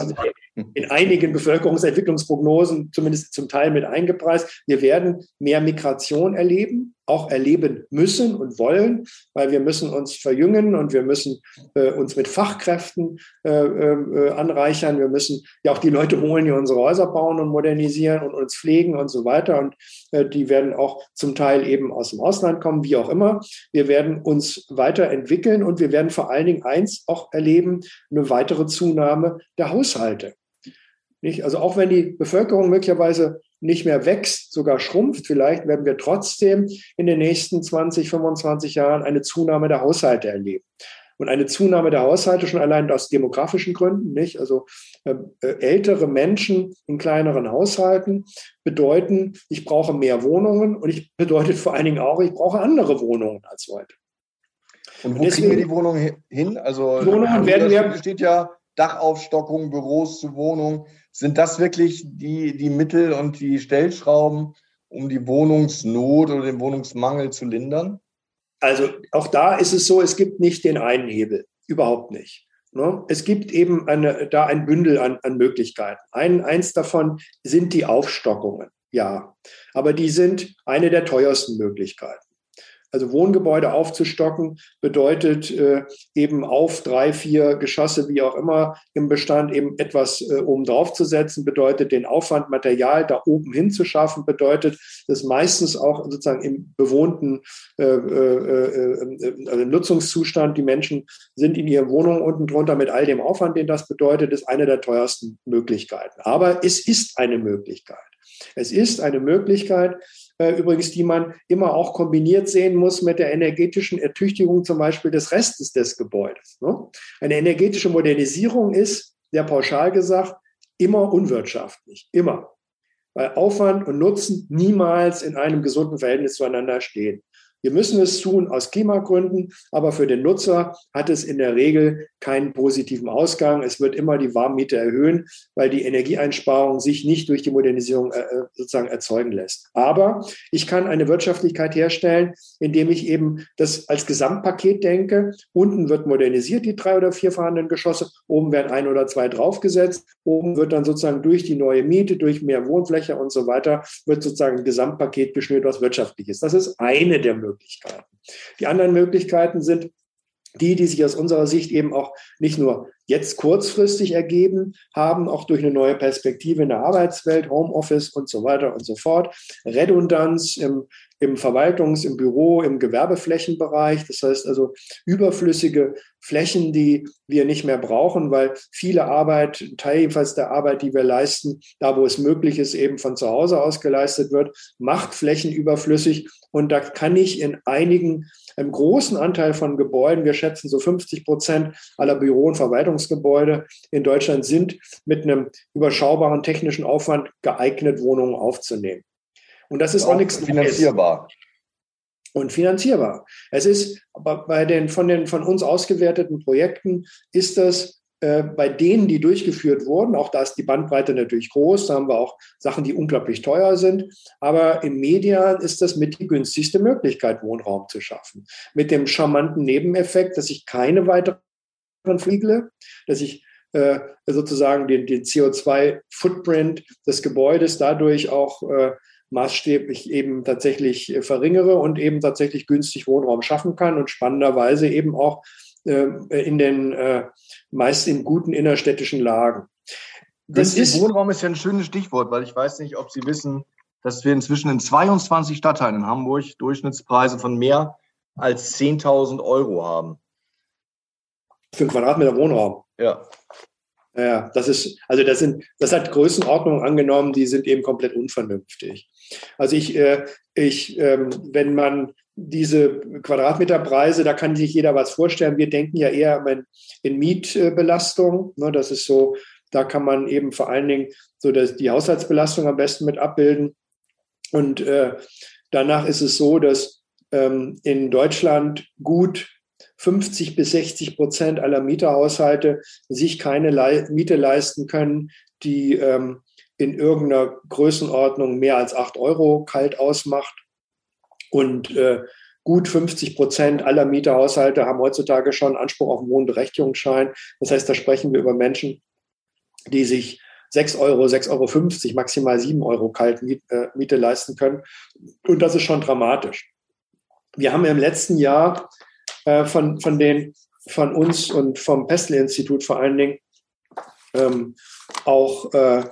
in einigen Bevölkerungsentwicklungsprognosen zumindest zum Teil mit eingepreist. Wir werden mehr Migration erleben, auch erleben müssen und wollen, weil wir müssen uns verjüngen und wir müssen äh, uns mit Fachkräften äh, äh, anreichern. Wir müssen ja auch die Leute holen, die unsere Häuser bauen und modernisieren und uns pflegen und so weiter. Und äh, die werden auch zum Teil eben aus dem Ausland kommen, wie auch immer. Wir werden uns weiterentwickeln und wir werden vor allen Dingen eins auch erleben, eine weitere Zunahme der Haushalte. Nicht? Also auch wenn die Bevölkerung möglicherweise nicht mehr wächst, sogar schrumpft, vielleicht werden wir trotzdem in den nächsten 20, 25 Jahren eine Zunahme der Haushalte erleben. Und eine Zunahme der Haushalte schon allein aus demografischen Gründen, nicht? Also äh, äh, ältere Menschen in kleineren Haushalten bedeuten, ich brauche mehr Wohnungen und ich bedeutet vor allen Dingen auch, ich brauche andere Wohnungen als heute. Und wo und deswegen, kriegen wir die Wohnungen hin? Also Wohnungen werden wir steht ja Dachaufstockung, Büros zu Wohnungen. Sind das wirklich die, die Mittel und die Stellschrauben, um die Wohnungsnot oder den Wohnungsmangel zu lindern? Also auch da ist es so, es gibt nicht den einen Hebel, überhaupt nicht. Ne? Es gibt eben eine, da ein Bündel an, an Möglichkeiten. Ein, eins davon sind die Aufstockungen, ja. Aber die sind eine der teuersten Möglichkeiten. Also Wohngebäude aufzustocken bedeutet äh, eben auf drei, vier Geschosse, wie auch immer, im Bestand eben etwas äh, oben drauf zu setzen, bedeutet den Aufwand, Material da oben hinzuschaffen, bedeutet das meistens auch sozusagen im bewohnten äh, äh, äh, also Nutzungszustand. Die Menschen sind in ihren Wohnungen unten drunter mit all dem Aufwand, den das bedeutet, ist eine der teuersten Möglichkeiten. Aber es ist eine Möglichkeit. Es ist eine Möglichkeit, äh, übrigens, die man immer auch kombiniert sehen muss mit der energetischen Ertüchtigung zum Beispiel des Restes des Gebäudes. Ne? Eine energetische Modernisierung ist, sehr pauschal gesagt, immer unwirtschaftlich, immer. Weil Aufwand und Nutzen niemals in einem gesunden Verhältnis zueinander stehen. Wir müssen es tun aus Klimagründen, aber für den Nutzer hat es in der Regel keinen positiven Ausgang. Es wird immer die Warmmiete erhöhen, weil die Energieeinsparung sich nicht durch die Modernisierung äh, äh, sozusagen erzeugen lässt. Aber ich kann eine Wirtschaftlichkeit herstellen, indem ich eben das als Gesamtpaket denke. Unten wird modernisiert, die drei oder vier vorhandenen Geschosse. Oben werden ein oder zwei draufgesetzt. Oben wird dann sozusagen durch die neue Miete, durch mehr Wohnfläche und so weiter, wird sozusagen ein Gesamtpaket geschnürt, was wirtschaftlich ist. Das ist eine der Möglichkeiten. Möglichkeiten. Die anderen Möglichkeiten sind die, die sich aus unserer Sicht eben auch nicht nur jetzt kurzfristig ergeben haben, auch durch eine neue Perspektive in der Arbeitswelt, Homeoffice und so weiter und so fort, Redundanz im, im Verwaltungs-, im Büro-, im Gewerbeflächenbereich. Das heißt also überflüssige Flächen, die wir nicht mehr brauchen, weil viele Arbeit, Teil jedenfalls der Arbeit, die wir leisten, da wo es möglich ist, eben von zu Hause aus geleistet wird, macht Flächen überflüssig. Und da kann ich in einigen, einem großen Anteil von Gebäuden, wir schätzen so 50 Prozent aller Büro- und Verwaltungsgebäude in Deutschland sind mit einem überschaubaren technischen Aufwand geeignet, Wohnungen aufzunehmen. Und das ist auch, auch nichts finanzierbar. Und finanzierbar. Es ist bei den von den von uns ausgewerteten Projekten ist das äh, bei denen, die durchgeführt wurden, auch da ist die Bandbreite natürlich groß, da haben wir auch Sachen, die unglaublich teuer sind. Aber im Media ist das mit die günstigste Möglichkeit, Wohnraum zu schaffen. Mit dem charmanten Nebeneffekt, dass ich keine weiteren fliegle, dass ich äh, sozusagen den, den CO2-Footprint des Gebäudes dadurch auch äh, maßstäblich eben tatsächlich äh, verringere und eben tatsächlich günstig Wohnraum schaffen kann und spannenderweise eben auch äh, in den äh, meist in guten innerstädtischen Lagen. Das ist, Wohnraum ist ja ein schönes Stichwort, weil ich weiß nicht, ob Sie wissen, dass wir inzwischen in 22 Stadtteilen in Hamburg Durchschnittspreise von mehr als 10.000 Euro haben. Für einen Quadratmeter Wohnraum. Ja. Ja, das ist, also das sind, das hat Größenordnungen angenommen, die sind eben komplett unvernünftig. Also ich, äh, ich, ähm, wenn man diese Quadratmeterpreise, da kann sich jeder was vorstellen. Wir denken ja eher in, in Mietbelastung. Ne, das ist so, da kann man eben vor allen Dingen so dass die Haushaltsbelastung am besten mit abbilden. Und äh, danach ist es so, dass ähm, in Deutschland gut 50 bis 60 Prozent aller Mieterhaushalte sich keine Le Miete leisten können, die ähm, in irgendeiner Größenordnung mehr als 8 Euro kalt ausmacht. Und äh, gut 50 Prozent aller Mieterhaushalte haben heutzutage schon Anspruch auf einen Wohnberechtigungsschein. Das heißt, da sprechen wir über Menschen, die sich 6 Euro, 6,50 Euro, maximal 7 Euro kalt äh, Miete leisten können. Und das ist schon dramatisch. Wir haben im letzten Jahr äh, von, von, den, von uns und vom Pestel-Institut vor allen Dingen ähm, auch äh,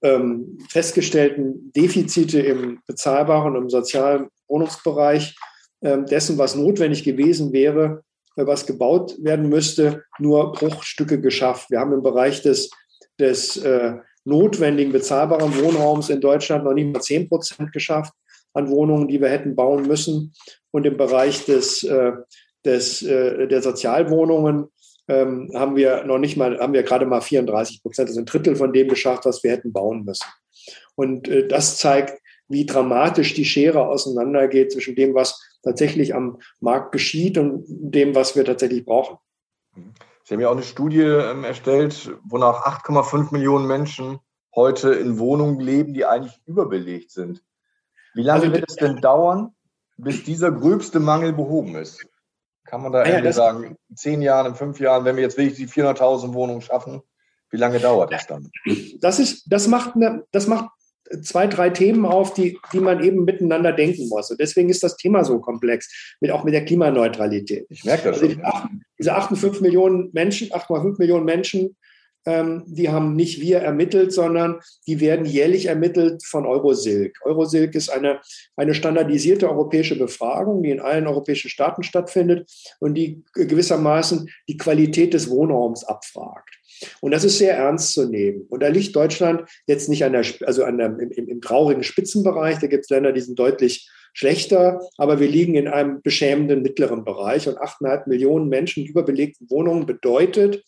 ähm, festgestellten Defizite im bezahlbaren und im sozialen Wohnungsbereich äh, dessen, was notwendig gewesen wäre, äh, was gebaut werden müsste, nur Bruchstücke geschafft. Wir haben im Bereich des, des äh, notwendigen bezahlbaren Wohnraums in Deutschland noch nicht mal 10 Prozent geschafft an Wohnungen, die wir hätten bauen müssen. Und im Bereich des, äh, des, äh, der Sozialwohnungen ähm, haben wir noch nicht mal, haben wir gerade mal 34 Prozent, also ein Drittel von dem geschafft, was wir hätten bauen müssen. Und äh, das zeigt, wie dramatisch die Schere auseinandergeht zwischen dem, was tatsächlich am Markt geschieht und dem, was wir tatsächlich brauchen. Sie haben ja auch eine Studie ähm, erstellt, wonach 8,5 Millionen Menschen heute in Wohnungen leben, die eigentlich überbelegt sind. Wie lange also, wird es denn dauern, bis dieser gröbste Mangel behoben ist? Kann man da ja, irgendwie sagen, in zehn Jahren, in fünf Jahren, wenn wir jetzt wirklich die 400.000 Wohnungen schaffen, wie lange dauert das dann? Das, ist, das, macht, eine, das macht zwei, drei Themen auf, die, die man eben miteinander denken muss. Und deswegen ist das Thema so komplex, mit, auch mit der Klimaneutralität. Ich merke das. Also die, diese 8,5 Millionen Menschen, 8,5 Millionen Menschen, ähm, die haben nicht wir ermittelt, sondern die werden jährlich ermittelt von Eurosilk. Eurosilk ist eine, eine standardisierte europäische Befragung, die in allen europäischen Staaten stattfindet und die gewissermaßen die Qualität des Wohnraums abfragt. Und das ist sehr ernst zu nehmen. Und da liegt Deutschland jetzt nicht an der, also an der, im, im, traurigen Spitzenbereich. Da gibt es Länder, die sind deutlich schlechter, aber wir liegen in einem beschämenden mittleren Bereich. Und 8,5 Millionen Menschen in überbelegten Wohnungen bedeutet,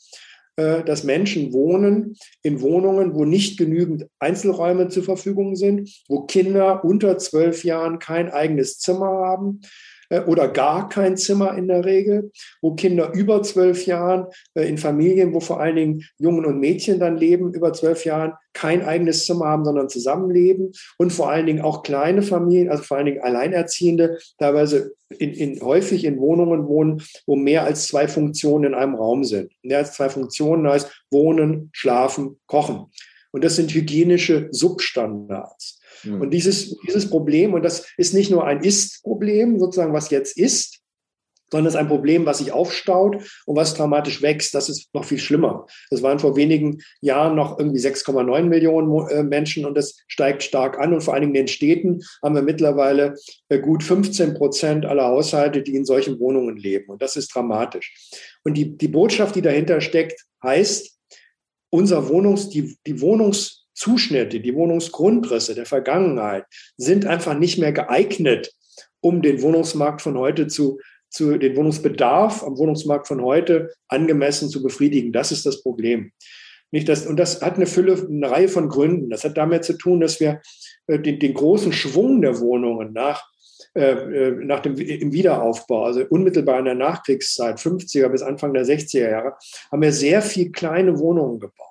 dass Menschen wohnen in Wohnungen, wo nicht genügend Einzelräume zur Verfügung sind, wo Kinder unter zwölf Jahren kein eigenes Zimmer haben, äh, oder gar kein Zimmer in der Regel, wo Kinder über zwölf Jahren äh, in Familien, wo vor allen Dingen Jungen und Mädchen dann leben, über zwölf Jahren kein eigenes Zimmer haben, sondern zusammenleben und vor allen Dingen auch kleine Familien, also vor allen Dingen Alleinerziehende, teilweise in, in, häufig in Wohnungen wohnen, wo mehr als zwei Funktionen in einem Raum sind. Mehr als zwei Funktionen heißt Wohnen, Schlafen, Kochen. Und das sind hygienische Substandards. Mhm. Und dieses, dieses Problem, und das ist nicht nur ein Ist-Problem, sozusagen, was jetzt ist, sondern es ist ein Problem, was sich aufstaut und was dramatisch wächst. Das ist noch viel schlimmer. Das waren vor wenigen Jahren noch irgendwie 6,9 Millionen äh, Menschen und das steigt stark an. Und vor allen Dingen in den Städten haben wir mittlerweile äh, gut 15 Prozent aller Haushalte, die in solchen Wohnungen leben. Und das ist dramatisch. Und die, die Botschaft, die dahinter steckt, heißt, unser Wohnungs, die, die Wohnungs Zuschnitte, die Wohnungsgrundrisse der Vergangenheit sind einfach nicht mehr geeignet, um den Wohnungsmarkt von heute zu, zu den Wohnungsbedarf am Wohnungsmarkt von heute angemessen zu befriedigen. Das ist das Problem. Nicht das, und das hat eine Fülle, eine Reihe von Gründen. Das hat damit zu tun, dass wir äh, den, den großen Schwung der Wohnungen nach äh, äh nach dem im Wiederaufbau, also unmittelbar in der Nachkriegszeit, 50er bis Anfang der 60er Jahre, haben wir sehr viel kleine Wohnungen gebaut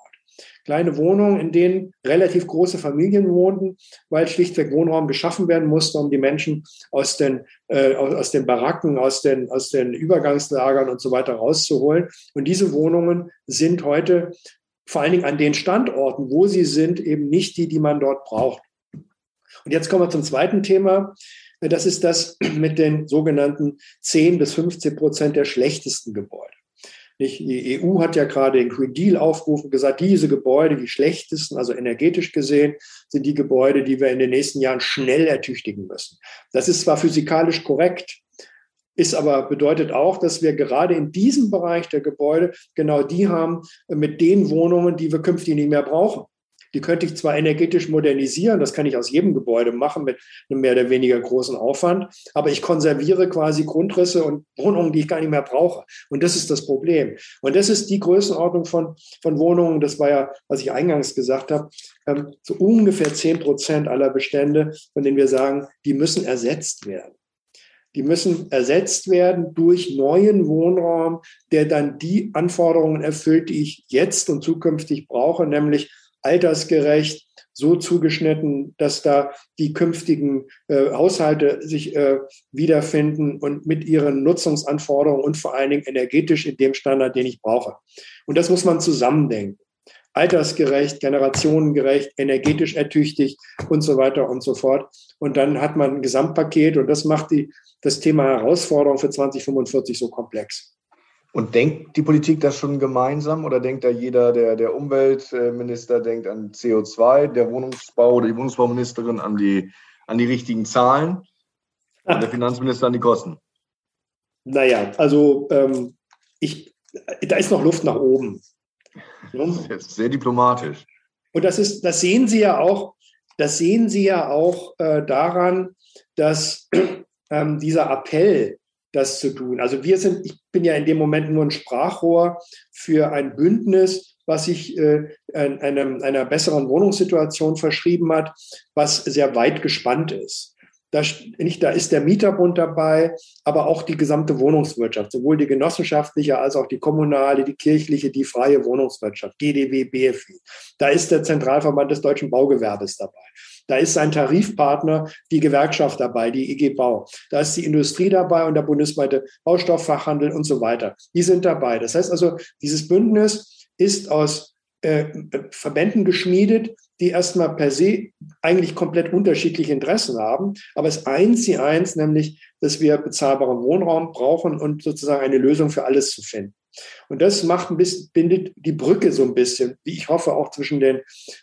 kleine Wohnungen, in denen relativ große Familien wohnten, weil schlichtweg Wohnraum geschaffen werden musste, um die Menschen aus den, äh, aus den Baracken, aus den, aus den Übergangslagern und so weiter rauszuholen. Und diese Wohnungen sind heute vor allen Dingen an den Standorten, wo sie sind, eben nicht die, die man dort braucht. Und jetzt kommen wir zum zweiten Thema. Das ist das mit den sogenannten 10 bis 15 Prozent der schlechtesten Gebäude. Die EU hat ja gerade den Green Deal aufgerufen gesagt, diese Gebäude, die schlechtesten, also energetisch gesehen, sind die Gebäude, die wir in den nächsten Jahren schnell ertüchtigen müssen. Das ist zwar physikalisch korrekt, ist aber bedeutet auch, dass wir gerade in diesem Bereich der Gebäude genau die haben mit den Wohnungen, die wir künftig nicht mehr brauchen. Die könnte ich zwar energetisch modernisieren, das kann ich aus jedem Gebäude machen mit einem mehr oder weniger großen Aufwand, aber ich konserviere quasi Grundrisse und Wohnungen, die ich gar nicht mehr brauche. Und das ist das Problem. Und das ist die Größenordnung von, von Wohnungen, das war ja, was ich eingangs gesagt habe, ähm, so ungefähr zehn Prozent aller Bestände, von denen wir sagen, die müssen ersetzt werden. Die müssen ersetzt werden durch neuen Wohnraum, der dann die Anforderungen erfüllt, die ich jetzt und zukünftig brauche, nämlich altersgerecht, so zugeschnitten, dass da die künftigen äh, Haushalte sich äh, wiederfinden und mit ihren Nutzungsanforderungen und vor allen Dingen energetisch in dem Standard, den ich brauche. Und das muss man zusammendenken. Altersgerecht, generationengerecht, energetisch ertüchtigt und so weiter und so fort. Und dann hat man ein Gesamtpaket und das macht die, das Thema Herausforderung für 2045 so komplex. Und denkt die Politik das schon gemeinsam oder denkt da jeder, der, der Umweltminister denkt an CO2, der Wohnungsbau oder die Wohnungsbauministerin an die, an die richtigen Zahlen und der Finanzminister an die Kosten? Naja, also ähm, ich, da ist noch Luft nach oben. Sehr diplomatisch. Und das ist, das sehen Sie ja auch, das sehen Sie ja auch äh, daran, dass ähm, dieser Appell das zu tun. Also wir sind, ich bin ja in dem Moment nur ein Sprachrohr für ein Bündnis, was sich äh, einem, einer besseren Wohnungssituation verschrieben hat, was sehr weit gespannt ist. Da, nicht, da ist der Mieterbund dabei, aber auch die gesamte Wohnungswirtschaft, sowohl die genossenschaftliche als auch die kommunale, die kirchliche, die freie Wohnungswirtschaft, GDW, BFI. Da ist der Zentralverband des deutschen Baugewerbes dabei. Da ist sein Tarifpartner, die Gewerkschaft dabei, die IG Bau. Da ist die Industrie dabei und der bundesweite Baustofffachhandel und so weiter. Die sind dabei. Das heißt also, dieses Bündnis ist aus äh, Verbänden geschmiedet, die erstmal per se eigentlich komplett unterschiedliche Interessen haben. Aber es eint sie eins, nämlich, dass wir bezahlbaren Wohnraum brauchen und sozusagen eine Lösung für alles zu finden. Und das macht ein bisschen, bindet die Brücke so ein bisschen, wie ich hoffe, auch zwischen den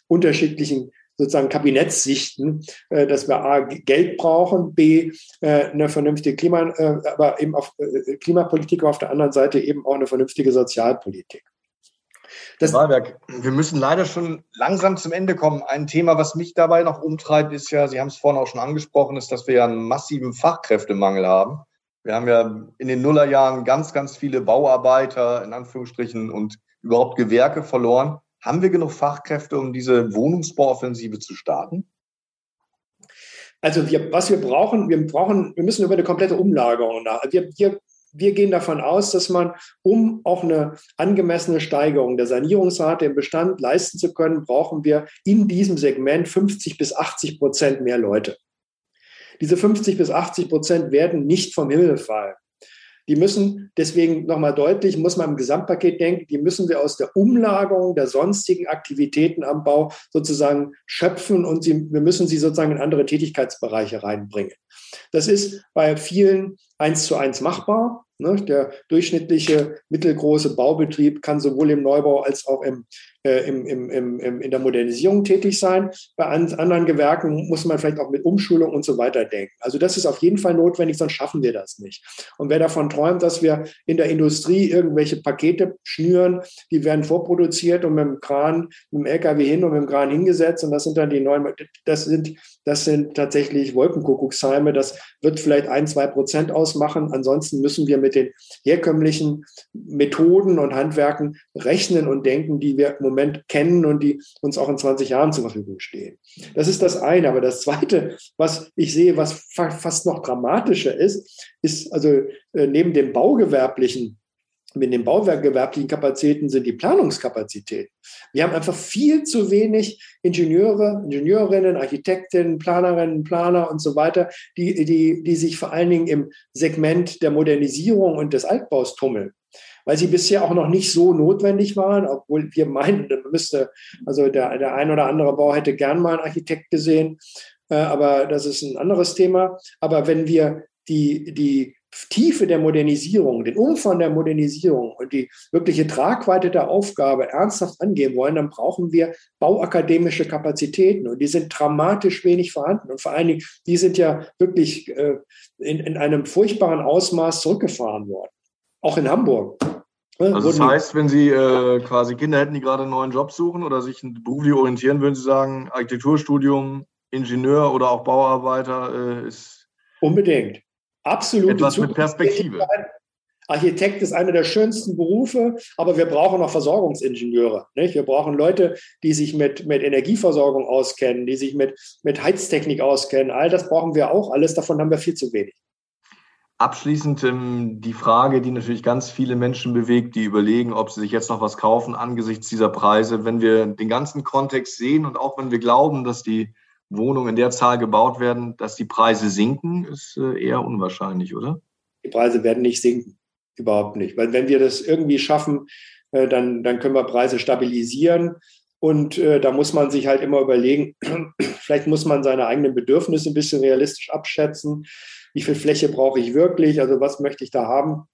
unterschiedlichen sozusagen Kabinettssichten, äh, dass wir A, Geld brauchen, B, äh, eine vernünftige Klima, äh, aber eben auf Klimapolitik, aber auf der anderen Seite eben auch eine vernünftige Sozialpolitik. Das Wahlberg, wir müssen leider schon langsam zum Ende kommen. Ein Thema, was mich dabei noch umtreibt, ist ja, Sie haben es vorhin auch schon angesprochen, ist, dass wir ja einen massiven Fachkräftemangel haben. Wir haben ja in den Nullerjahren ganz, ganz viele Bauarbeiter in Anführungsstrichen und überhaupt Gewerke verloren. Haben wir genug Fachkräfte, um diese Wohnungsbauoffensive zu starten? Also wir, was wir brauchen, wir brauchen, wir müssen über eine komplette Umlagerung nach. Wir, wir, wir gehen davon aus, dass man, um auch eine angemessene Steigerung der Sanierungsrate im Bestand leisten zu können, brauchen wir in diesem Segment 50 bis 80 Prozent mehr Leute. Diese 50 bis 80 Prozent werden nicht vom Himmel fallen. Die müssen deswegen nochmal deutlich, muss man im Gesamtpaket denken, die müssen wir aus der Umlagerung der sonstigen Aktivitäten am Bau sozusagen schöpfen und sie, wir müssen sie sozusagen in andere Tätigkeitsbereiche reinbringen. Das ist bei vielen eins zu eins machbar. Ne? Der durchschnittliche mittelgroße Baubetrieb kann sowohl im Neubau als auch im im, im, im, in der Modernisierung tätig sein. Bei anderen Gewerken muss man vielleicht auch mit Umschulung und so weiter denken. Also das ist auf jeden Fall notwendig, sonst schaffen wir das nicht. Und wer davon träumt, dass wir in der Industrie irgendwelche Pakete schnüren, die werden vorproduziert und mit dem Kran, mit dem LKW hin und mit dem Kran hingesetzt und das sind dann die neuen, das sind, das sind tatsächlich Wolkenkuckucksheime. Das wird vielleicht ein, zwei Prozent ausmachen. Ansonsten müssen wir mit den herkömmlichen Methoden und Handwerken rechnen und denken, die wir im Moment Moment kennen und die uns auch in 20 Jahren zur Verfügung stehen. Das ist das eine. Aber das zweite, was ich sehe, was fast noch dramatischer ist, ist also äh, neben dem baugewerblichen mit den baugewerblichen Kapazitäten sind die Planungskapazitäten. Wir haben einfach viel zu wenig Ingenieure, Ingenieurinnen, Architektinnen, Planerinnen, Planer und so weiter, die, die, die sich vor allen Dingen im Segment der Modernisierung und des Altbaus tummeln weil sie bisher auch noch nicht so notwendig waren, obwohl wir meinen, müsste, also der, der ein oder andere Bau hätte gern mal einen Architekt gesehen, äh, aber das ist ein anderes Thema. Aber wenn wir die, die Tiefe der Modernisierung, den Umfang der Modernisierung und die wirkliche Tragweite der Aufgabe ernsthaft angehen wollen, dann brauchen wir bauakademische Kapazitäten und die sind dramatisch wenig vorhanden und vor allen Dingen, die sind ja wirklich äh, in, in einem furchtbaren Ausmaß zurückgefahren worden. Auch in Hamburg. Also das heißt, wenn Sie äh, quasi Kinder hätten, die gerade einen neuen Job suchen oder sich beruflich orientieren, würden Sie sagen, Architekturstudium, Ingenieur oder auch Bauarbeiter äh, ist unbedingt absolut etwas mit Perspektive. Architekt ist einer der schönsten Berufe, aber wir brauchen auch Versorgungsingenieure. Nicht? Wir brauchen Leute, die sich mit, mit Energieversorgung auskennen, die sich mit, mit Heiztechnik auskennen. All das brauchen wir auch. Alles davon haben wir viel zu wenig. Abschließend ähm, die Frage, die natürlich ganz viele Menschen bewegt, die überlegen, ob sie sich jetzt noch was kaufen angesichts dieser Preise. Wenn wir den ganzen Kontext sehen und auch wenn wir glauben, dass die Wohnungen in der Zahl gebaut werden, dass die Preise sinken, ist äh, eher unwahrscheinlich, oder? Die Preise werden nicht sinken, überhaupt nicht. Weil wenn wir das irgendwie schaffen, äh, dann, dann können wir Preise stabilisieren. Und äh, da muss man sich halt immer überlegen, vielleicht muss man seine eigenen Bedürfnisse ein bisschen realistisch abschätzen wie viel Fläche brauche ich wirklich, also was möchte ich da haben.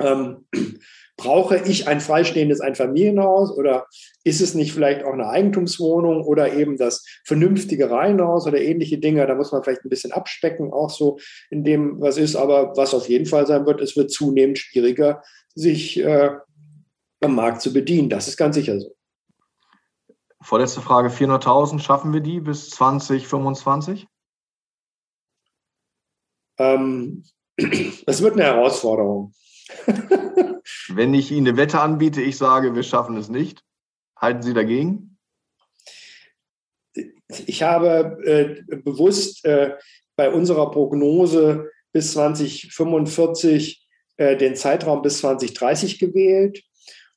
Ähm, brauche ich ein freistehendes Einfamilienhaus oder ist es nicht vielleicht auch eine Eigentumswohnung oder eben das vernünftige Reihenhaus oder ähnliche Dinge? Da muss man vielleicht ein bisschen abspecken, auch so in dem, was ist. Aber was auf jeden Fall sein wird, es wird zunehmend schwieriger, sich äh, am Markt zu bedienen. Das ist ganz sicher so. Vorletzte Frage: 400.000, schaffen wir die bis 2025? Ähm, das wird eine Herausforderung. Wenn ich Ihnen eine Wette anbiete, ich sage, wir schaffen es nicht, halten Sie dagegen? Ich habe äh, bewusst äh, bei unserer Prognose bis 2045 äh, den Zeitraum bis 2030 gewählt.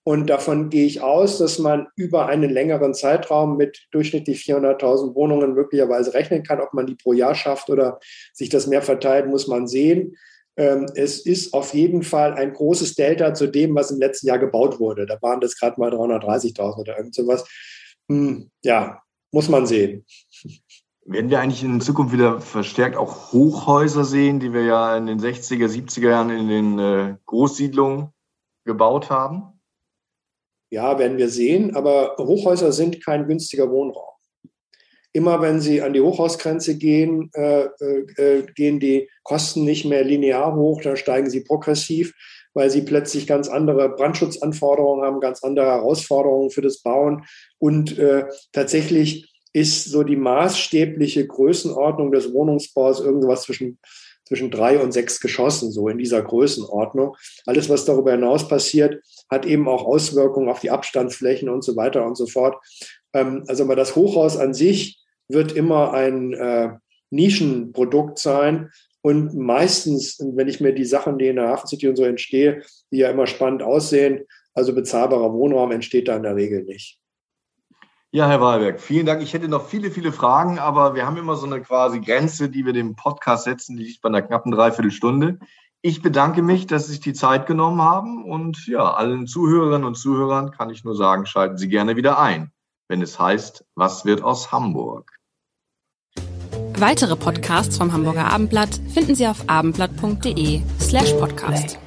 Und davon gehe ich aus, dass man über einen längeren Zeitraum mit durchschnittlich 400.000 Wohnungen möglicherweise rechnen kann. Ob man die pro Jahr schafft oder sich das mehr verteilt, muss man sehen. Ähm, es ist auf jeden Fall ein großes Delta zu dem, was im letzten Jahr gebaut wurde. Da waren das gerade mal 330.000 oder irgend sowas. Hm, ja, muss man sehen. Werden wir eigentlich in Zukunft wieder verstärkt auch Hochhäuser sehen, die wir ja in den 60er, 70er Jahren in den äh, Großsiedlungen gebaut haben? Ja, werden wir sehen, aber Hochhäuser sind kein günstiger Wohnraum. Immer wenn Sie an die Hochhausgrenze gehen, äh, äh, äh, gehen die Kosten nicht mehr linear hoch, dann steigen sie progressiv, weil sie plötzlich ganz andere Brandschutzanforderungen haben, ganz andere Herausforderungen für das Bauen. Und äh, tatsächlich ist so die maßstäbliche Größenordnung des Wohnungsbaus irgendwas zwischen zwischen drei und sechs Geschossen, so in dieser Größenordnung. Alles, was darüber hinaus passiert, hat eben auch Auswirkungen auf die Abstandsflächen und so weiter und so fort. Ähm, also mal das Hochhaus an sich wird immer ein äh, Nischenprodukt sein. Und meistens, wenn ich mir die Sachen, die in der Hafen City und so entstehen, die ja immer spannend aussehen, also bezahlbarer Wohnraum entsteht da in der Regel nicht. Ja, Herr Wahlberg, vielen Dank. Ich hätte noch viele, viele Fragen, aber wir haben immer so eine quasi Grenze, die wir dem Podcast setzen, die liegt bei einer knappen Dreiviertelstunde. Ich bedanke mich, dass Sie sich die Zeit genommen haben und ja, allen Zuhörerinnen und Zuhörern kann ich nur sagen, schalten Sie gerne wieder ein, wenn es heißt, was wird aus Hamburg? Weitere Podcasts vom Hamburger Abendblatt finden Sie auf abendblatt.de slash podcast.